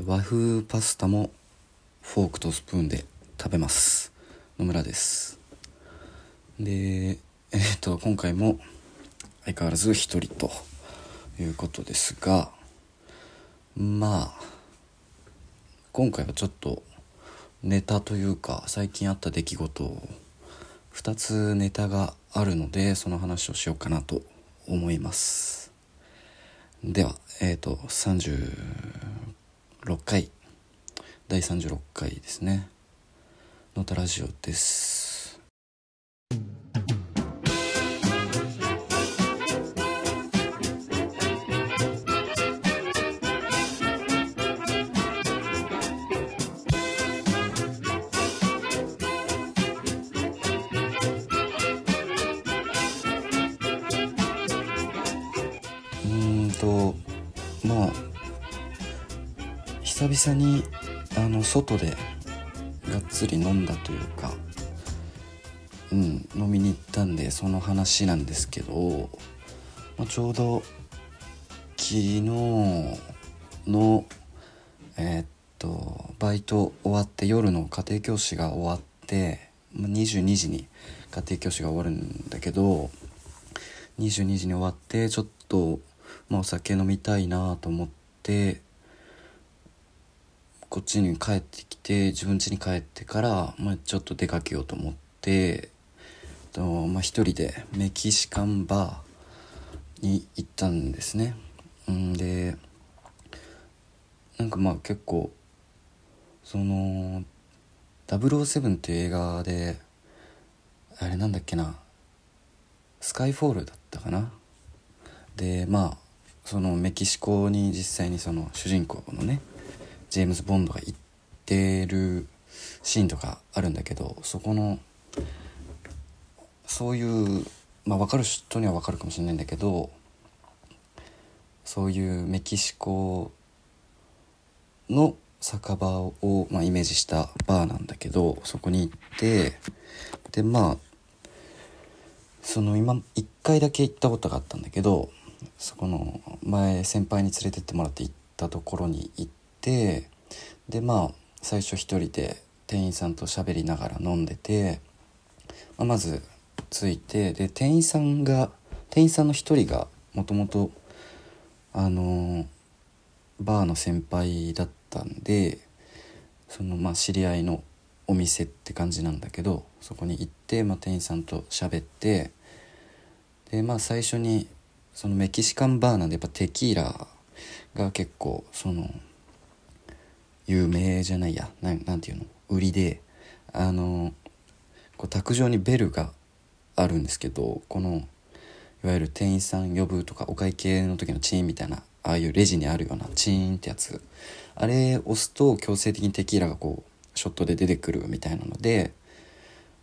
ー和風パスタもフォークとスプーンで食べます。野村です。でえ、っと今回も相変わらず一人ということですがまあ今回はちょっとネタというか最近あった出来事を2つネタがあるのでその話をしようかなと思います。ではえっ、ー、と6回。第36回ですね。のたラジオです。久々にあの外でがっつり飲んだというかうん飲みに行ったんでその話なんですけど、まあ、ちょうど昨日のえー、っとバイト終わって夜の家庭教師が終わってま22時に家庭教師が終わるんだけど22時に終わってちょっとまあ、お酒飲みたいなと思ってこっちに帰ってきて自分家に帰ってから、まあ、ちょっと出かけようと思ってと、まあ、一人でメキシカンバーに行ったんですね。んでなんかまあ結構その「007」っていう映画であれなんだっけなスカイフォールだったかなでまあそのメキシコに実際にその主人公のねジェームズ・ボンドが行ってるシーンとかあるんだけどそこのそういうまあ分かる人には分かるかもしれないんだけどそういうメキシコの酒場を、まあ、イメージしたバーなんだけどそこに行ってでまあその今1回だけ行ったことがあったんだけどそこの前先輩に連れてってもらって行ったところに行ってでまあ最初一人で店員さんと喋りながら飲んでて、まあ、まず着いてで店員さんが店員さんの一人がもともとあのバーの先輩だったんでそのまあ知り合いのお店って感じなんだけどそこに行って、まあ、店員さんと喋ってでまあ最初にそのメキシカンバーなんでやっぱテキーラが結構その有名じゃないや。ななんていうの？売りで。あのこう卓上にベルがあるんですけどこのいわゆる店員さん呼ぶとかお会計の時のチーンみたいなああいうレジにあるようなチーンってやつ。あれ押すと強制的にテキーラがこうショットで出てくるみたいなので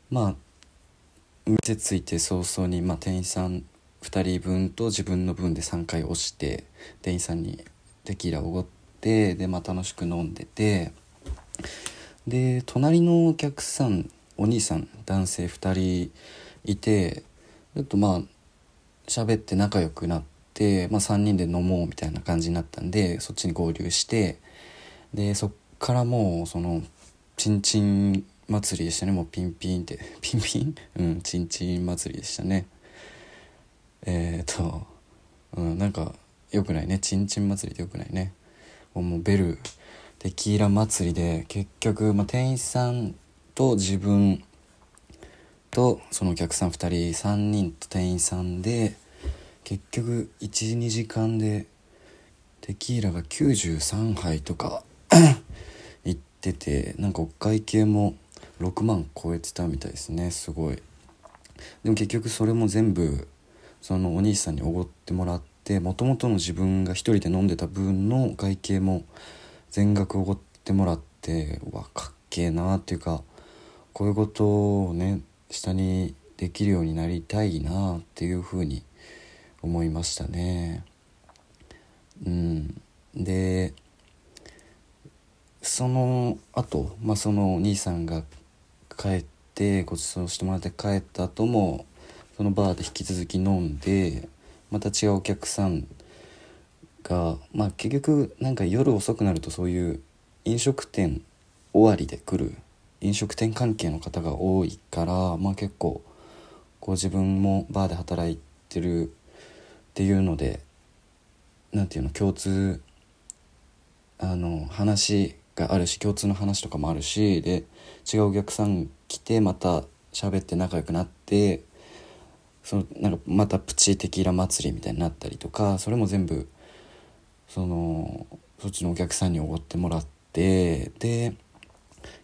まあ店ついて早々に、まあ、店員さん2人分と自分の分で3回押して店員さんにテキーラおごってで、まあ、楽しく飲んでて。で隣のお客さんお兄さん男性2人いてちょっとまあ喋って仲良くなって、まあ、3人で飲もうみたいな感じになったんでそっちに合流してでそっからもうそのチンチン祭りでしたね。もうピンピンって。ピンピン？うんチンチン祭りでしたね。えっ、と、うん、なんかよくないね。ちんちん祭りでよくないね。もうベルテキーラ祭りで結局、まあ、店員さんと自分とそのお客さん2人3人と店員さんで結局12時間でテキーラが93杯とか いっててなんかお会計も6万超えてたみたいですねすごい。でも結局それも全部そのお兄さんにおごってもらってもともとの自分が一人で飲んでた分の会計も全額おごってもらってわかっけえなっていうかこういうことをね下にできるようになりたいなっていうふうに思いましたね。うん、でその後、まあそのお兄さんが帰ってご馳走してもらって帰った後もそのバーで引き続き飲んでまた違うお客さんがまあ結局なんか夜遅くなるとそういう飲食店終わりで来る飲食店関係の方が多いから、まあ、結構こう自分もバーで働いてるっていうので何て言うの共通あの話があるし共通の話とかもあるしで違うお客さん来てまた喋って仲良くなってそのなんかまたプチテキーラ祭りみたいになったりとかそれも全部そのそっちのお客さんにおごってもらってで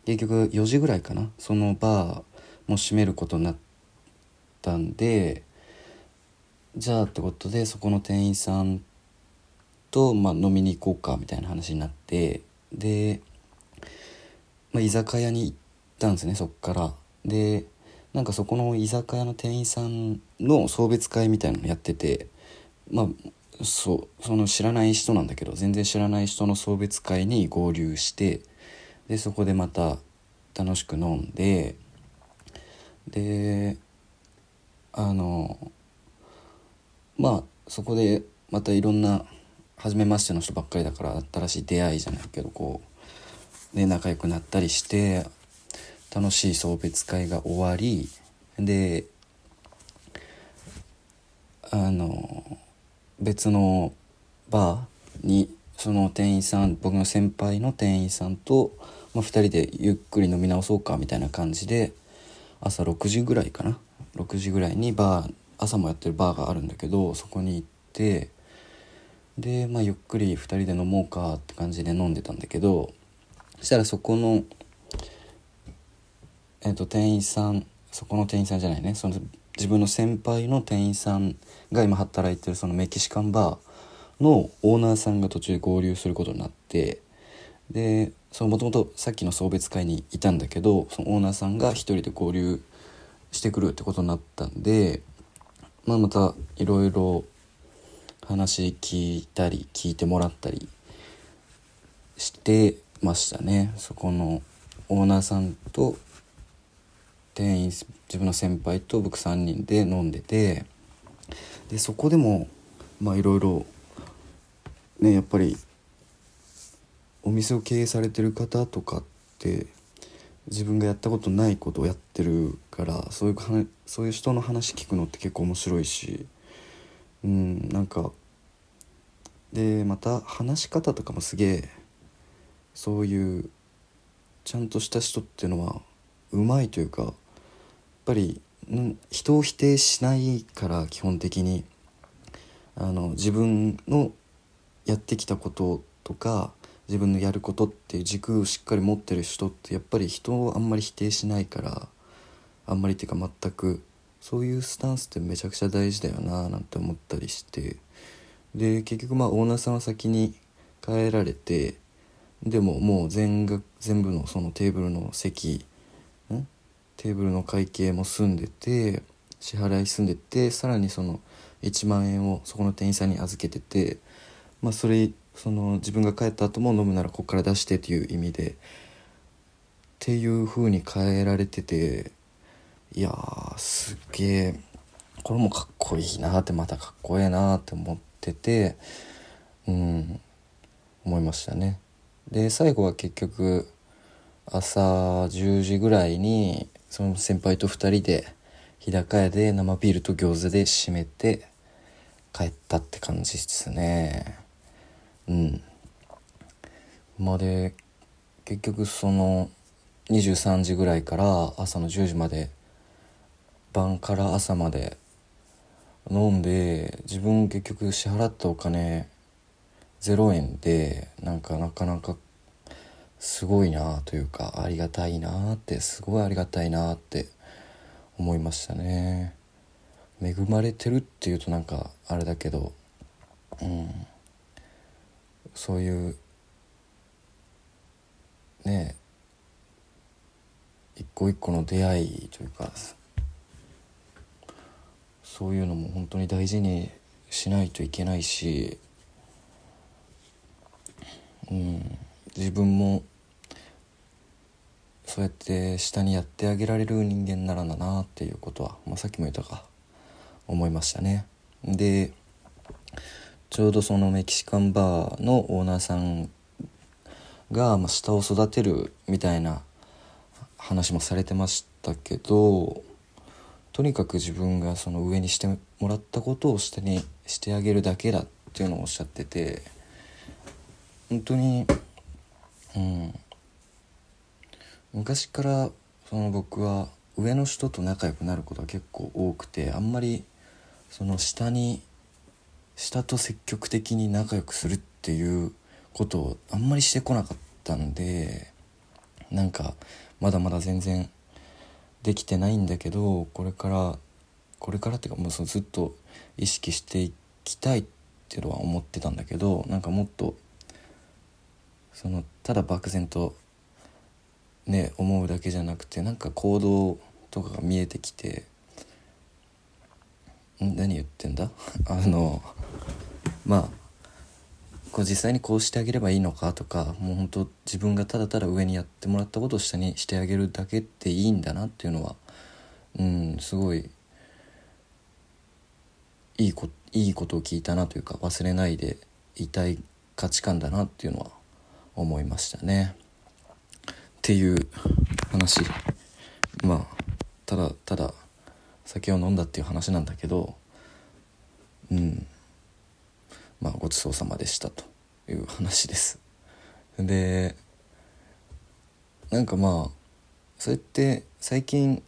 結局4時ぐらいかなそのバーも閉めることになったんでじゃあってことでそこの店員さんと、まあ、飲みに行こうかみたいな話になってで、まあ、居酒屋に行ったんですねそっから。でなんかそこの居酒屋の店員さんの送別会みたいなのやっててまあそうその知らない人なんだけど全然知らない人の送別会に合流してでそこでまた楽しく飲んでであのまあそこでまたいろんな初めましての人ばっかりだから新しい出会いじゃないけどこうで仲良くなったりして楽しい送別会が終わりであの別のバーにその店員さん僕の先輩の店員さんと、まあ、2人でゆっくり飲み直そうかみたいな感じで朝6時ぐらいかな？6時ぐらいにバー朝もやってるバーがあるんだけどそこに行ってで、まあ、ゆっくり2人で飲もうかって感じで飲んでたんだけどそしたらそこの、えー、と店員さんそこの店員さんじゃないね。その自分の先輩の店員さんが今働いてるそのメキシカンバーのオーナーさんが途中で合流することになってでもともとさっきの送別会にいたんだけどそのオーナーさんが一人で合流してくるってことになったんで、まあ、またいろいろ話聞いたり聞いてもらったりしてましたね。そこのオーナーさんと店員自分の先輩と僕3人で飲んでてでそこでもまあいろいろねやっぱりお店を経営されてる方とかって自分がやったことないことをやってるからそういうそういう人の話聞くのって結構面白いしうんなんかでまた話し方とかもすげえそういうちゃんとした人っていうのはうまいというかぱり人を否定しないから基本的にあの自分のやってきたこととか自分のやることっていう軸をしっかり持ってる人ってやっぱり人をあんまり否定しないからあんまりっていうか全くそういうスタンスってめちゃくちゃ大事だよななんて思ったりして。で結局まあオーナーさんは先に帰られてでももう全が全部のそのテーブルの席テーブルの会計も済んでて支払い済んでてさらにその1万円をそこの店員さんに預けててまあそれその自分が帰った後も飲むならここから出してっていう意味でっていう風に変えられてていやすげえこれもかっこいいなってまたかっこええなって思っててうん思いましたね。で最後は結局朝10時ぐらいにその先輩と2人で日高屋で生ビールと餃子で締めて帰ったって感じですね。うん。まあで結局その23時ぐらいから朝の10時まで晩から朝まで飲んで自分結局支払ったお金0円でなんかなかなかすごいなというかありがたいなってすごいありがたいなって思いましたね。恵まれてるっていうとなんかあれだけどうん。そういうね一個一個の出会いというかそういうのも本当に大事にしないといけないしうん。自分もそうやって下にやってあげられる人間ならだなっていうことは、まあ、さっきも言ったか。思いましたね。でちょうどそのメキシカンバーのオーナーさんが、まあ、下を育てるみたいな話もされてましたけどとにかく自分がその上にしてもらったことを下にしてあげるだけだっていうのをおっしゃってて本当にうん昔からその僕は上の人と仲良くなることが結構多くてあんまりその下に下と積極的に仲良くするっていうことをあんまりしてこなかったんでなんかまだまだ全然できてないんだけどこれからこれからっていうかもうそのずっと意識していきたいっていうのは思ってたんだけどなんかもっとそのただ漠然とね思うだけじゃなくてなんか行動とかが見えてきてん？何言ってんだ？あのまあこう実際にこうしてあげればいいのかとかもう本当自分がただただ上にやってもらったことを下にしてあげるだけっていいんだなっていうのはうんすごいいいこいいことを聞いたなというか忘れないでいたい価値観だなっていうのは思いましたね。っていう話。まあただただ酒を飲んだっていう話なんだけどうん。まあごちそうさまでしたという話です。でなんかまあそうやって最近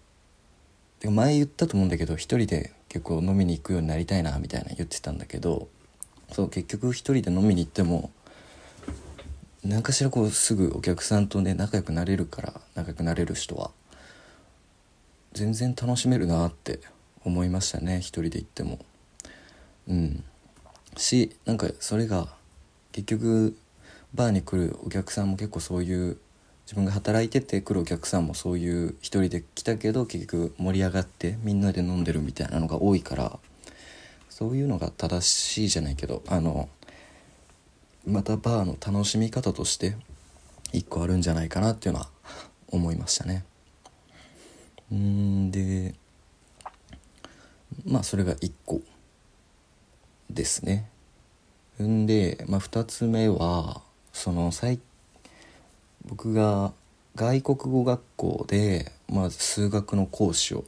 前言ったと思うんだけど一人で結構飲みに行くようになりたいなみたいな言ってたんだけどそう結局一人で飲みに行っても何かしらこうすぐお客さんとね仲良くなれるから仲良くなれる人は全然楽しめるなって思いましたね一人で行っても。うん。しなんかそれが結局バーに来るお客さんも結構そういう自分が働いてて来るお客さんもそういう一人で来たけど結局盛り上がってみんなで飲んでるみたいなのが多いからそういうのが正しいじゃないけどあのまたバーの楽しみ方として一個あるんじゃないかなっていうのは思いましたね。うんでまあそれが1個ですね。んで、まあ、2つ目はその最僕が外国語学校で、まあ、数学の講師を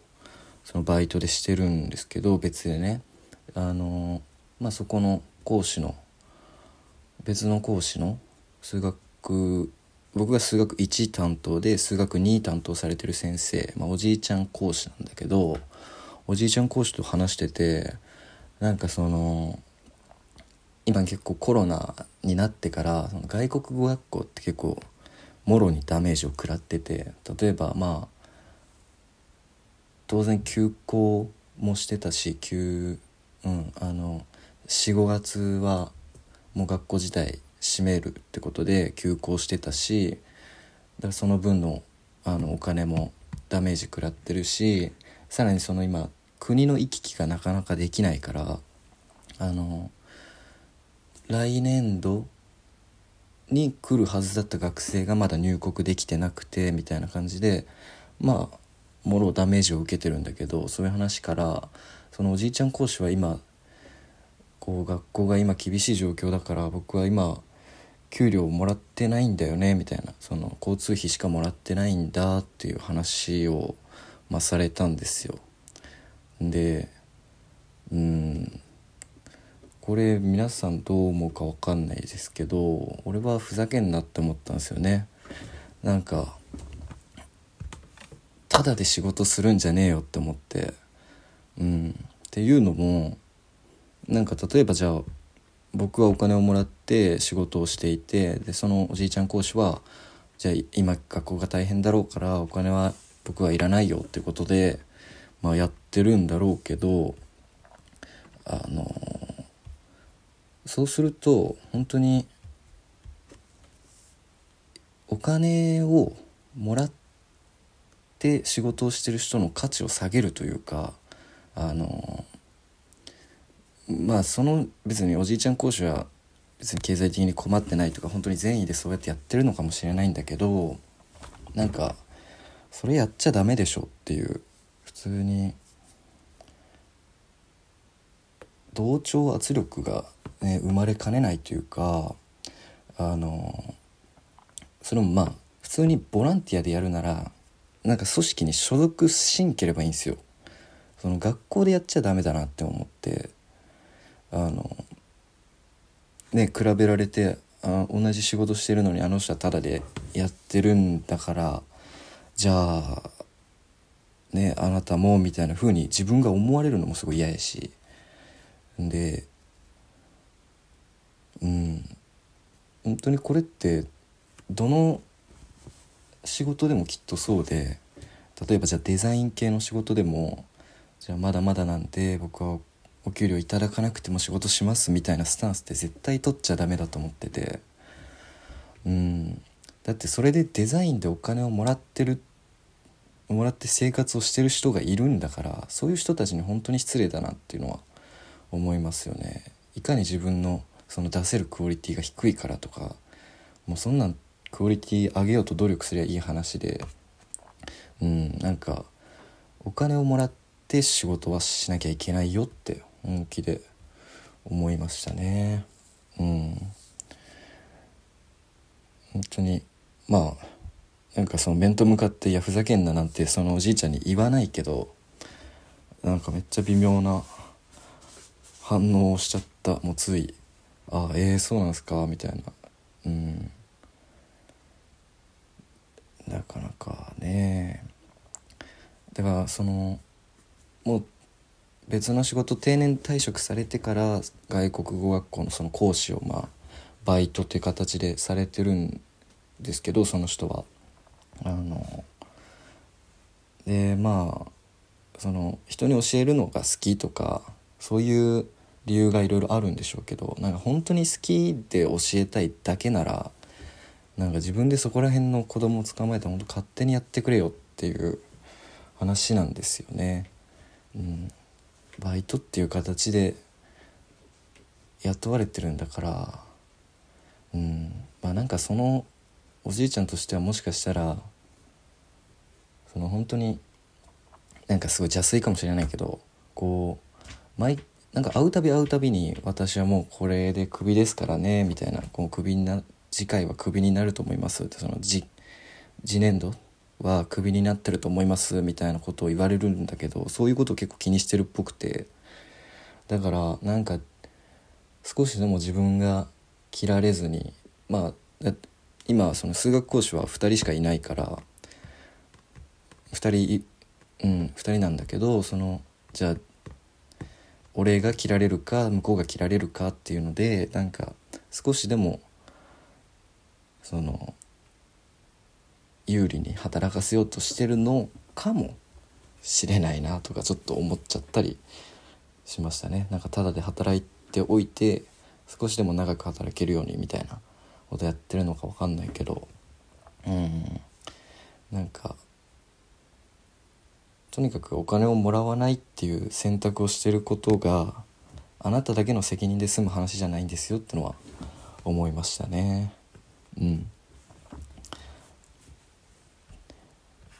そのバイトでしてるんですけど別でねあの、まあ、そこの講師の別の講師の数学僕が数学1担当で数学2担当されてる先生、まあ、おじいちゃん講師なんだけどおじいちゃん講師と話しててなんかその今結構コロナになってからその外国語学校って結構もろにダメージを食らってて例えばまあ当然休校もしてたし休うんあの45月はもう学校自体閉めるってことで休校してたしだからその分のあのお金もダメージ食らってるしさらにその今国の行き来がなかなかできないからあの来年度に来るはずだった学生がまだ入国できてなくてみたいな感じでまあもろダメージを受けてるんだけどそういう話からそのおじいちゃん講師は今こう学校が今厳しい状況だから僕は今給料もらってないんだよねみたいなその交通費しかもらってないんだっていう話を、まあ、されたんですよ。でうんこれ皆さんどう思うか分かんないですけど俺はふざけんなって思ったんですよね。なんかただで仕事するんじゃねえよって思ってうんっていうのもなんか例えばじゃあ僕はお金をもらって仕事をしていてでそのおじいちゃん講師はじゃあ今学校が大変だろうからお金は僕はいらないよってことで、まあ、やってるんだろうけどあのそうすると本当にお金をもらって仕事をしてる人の価値を下げるというかあのまあその別におじいちゃん講師は別に経済的に困ってないとか本当に善意でそうやってやってるのかもしれないんだけどなんかそれやっちゃダメでしょっていう普通に同調圧力が、ね、生まれかねないというかあのそれもまあ普通にボランティアでやるならなんか組織に所属しんければいいんですよ。その学校でやっちゃダメだなって思ってあのね比べられてあ同じ仕事してるのにあの人はタダでやってるんだからじゃあねあなたもみたいな風に自分が思われるのもすごい嫌やし。でうん。本当にこれってどの仕事でもきっとそうで例えばじゃあデザイン系の仕事でもじゃあまだまだなんで僕はお給料いただかなくても仕事しますみたいなスタンスって絶対取っちゃダメだと思ってて。うん。だってそれでデザインでお金をもらってるもらって生活をしてる人がいるんだからそういう人たちに本当に失礼だなっていうのは思いますよね。いかに自分のその出せるクオリティが低いからとかもうそんなんクオリティ上げようと努力すりゃいい話でうんなんかお金をもらって仕事はしなきゃいけないよって本気で思いましたね。うん。本当にまあなんかその面と向かって「いやふざけんな」なんてそのおじいちゃんに言わないけどなんかめっちゃ微妙な反応をしちゃった。もうつい「ああえー、そうなんすか」みたいな。うん。なかなかね。だからそのもう別の仕事定年退職されてから外国語学校のその講師をまあバイトって形でされてるんですけどその人は。あのでまあその人に教えるのが好きとかそういう理由がいろいろあるんでしょうけどなんか本当に好きで教えたいだけならなんか自分でそこら辺の子供を捕まえて本当勝手にやってくれよっていう話なんですよね。うん、バイトっていう形で雇われてるんだから、うん、まあなんかそのおじいちゃんとしてはもしかしたらその本当になんかすごい邪推かもしれないけどこう毎なんか会うたび会うたびに私はもうこれでクビですからねみたいなこうクビにな次回はクビになると思いますってその次次年度はクビになってると思いますみたいなことを言われるんだけどそういうことを結構気にしてるっぽくて。だからなんか少しでも自分が切られずにまあ今その数学講師は2人しかいないから2人うん2人なんだけどそのじゃあ俺が切られるか向こうが切られるかっていうのでなんか少しでもその有利に働かせようとしてるのかもしれないなとかちょっと思っちゃったりしましたね。なんかただで働いておいて少しでも長く働けるようにみたいなことやってるのか分かんないけど。うん。なんかとにかくお金をもらわないっていう選択をしてることがあなただけの責任で済む話じゃないんですよってのは思いましたね。うん。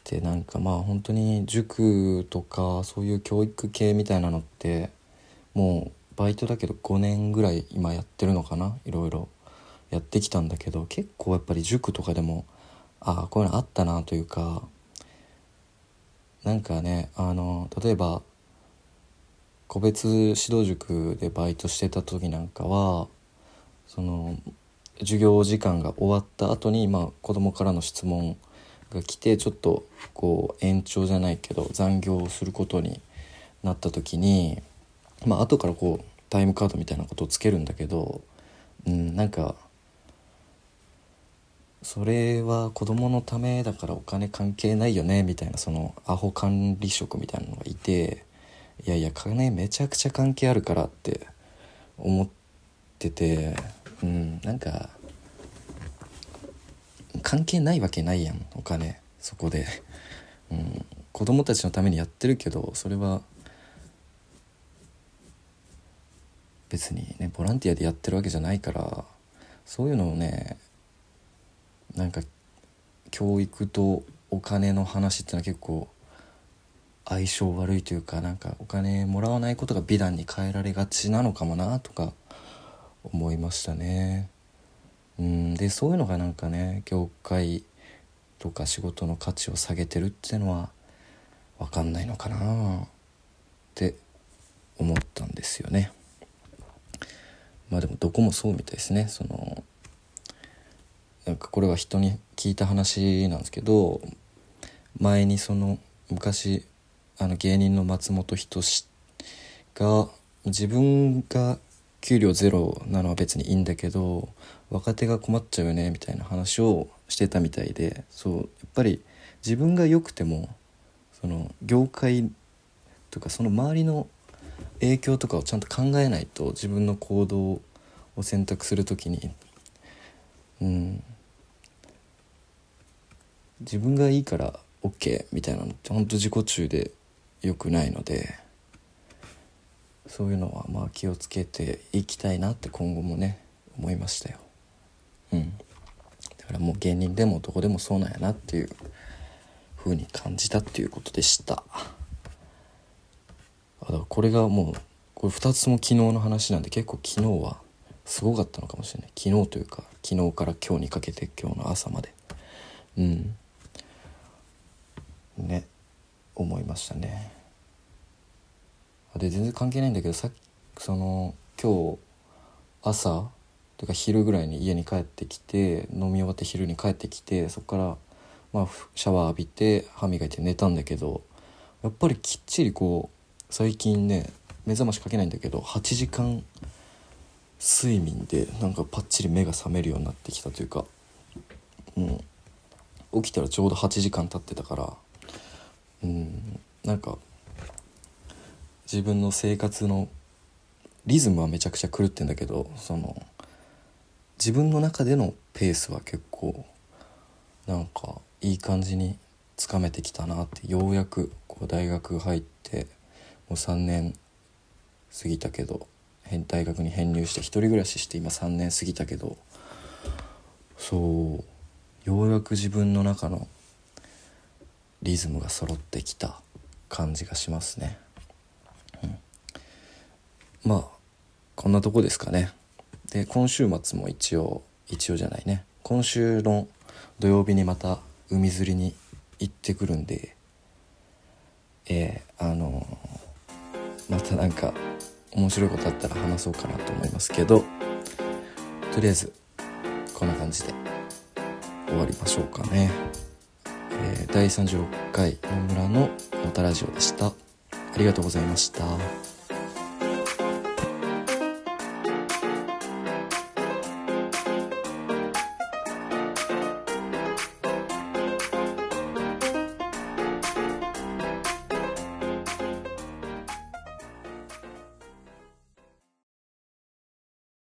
でなんかまあ本当に塾とかそういう教育系みたいなのってもうバイトだけど5年ぐらい今やってるのかな？いろいろ。やってきたんだけど結構やっぱり塾とかでもああこういうのあったなというかなんかねあの例えば個別指導塾でバイトしてた時なんかはその授業時間が終わった後にまあ子供からの質問が来てちょっとこう延長じゃないけど残業をすることになった時にまあ後からこうタイムカードみたいなことをつけるんだけど、うん、なんかそれは子供のためだからお金関係ないよねみたいなそのアホ管理職みたいなのがいていやいや金めちゃくちゃ関係あるからって思っててうんなんか関係ないわけないやんお金。そこで、うん、子供たちのためにやってるけどそれは別にねボランティアでやってるわけじゃないからそういうのをねなんか教育とお金の話っていうのは結構相性悪いというかなんかお金もらわないことが美談に変えられがちなのかもなとか思いましたね。うんでそういうのがなんかね業界とか仕事の価値を下げてるっていうのは分かんないのかなって思ったんですよね。まあでもどこもそうみたいですね。そのなんかこれは人に聞いた話なんですけど前にその昔あの芸人の松本人志が自分が給料ゼロなのは別にいいんだけど若手が困っちゃうよねみたいな話をしてたみたいでそうやっぱり自分が良くてもその業界とかその周りの影響とかをちゃんと考えないと自分の行動を選択する時にうん。自分がいいから OK みたいなのって本当自己中で良くないので。そういうのはまあ気をつけていきたいなって今後もね思いましたよ。うん。だからもう芸人でもどこでもそうなんやなっていう風に感じたっていうことでした。あだからこれがもうこれ2つとも昨日の話なんで結構昨日はすごかったのかもしれない。昨日というか昨日から今日にかけて今日の朝まで。うん。ね思いましたね。で全然関係ないんだけどさその今日朝というか昼ぐらいに家に帰ってきて飲み終わって昼に帰ってきてそこからまあシャワー浴びて歯磨いて寝たんだけどやっぱりきっちりこう最近ね目覚ましかけないんだけど8時間睡眠でなんかパッチリ目が覚めるようになってきたというか、うん、起きたらちょうど8時間経ってたからうんなんか自分の生活のリズムはめちゃくちゃ狂ってんだけどその自分の中でのペースは結構なんかいい感じにつかめてきたなってようやくこう大学入ってもう3年過ぎたけど大学に編入して一人暮らしして今3年過ぎたけどそうようやく自分の中のリズムが揃ってきた感じがしますね、まあこんなとこですかねで今週末も一応一応じゃないね今週の土曜日にまた海釣りに行ってくるんでえー、あのー、またなんか面白いことあったら話そうかなと思いますけどとりあえずこんな感じで終わりましょうかね。えー、第36回野村の「のたラジオ」でした。ありがとうございました。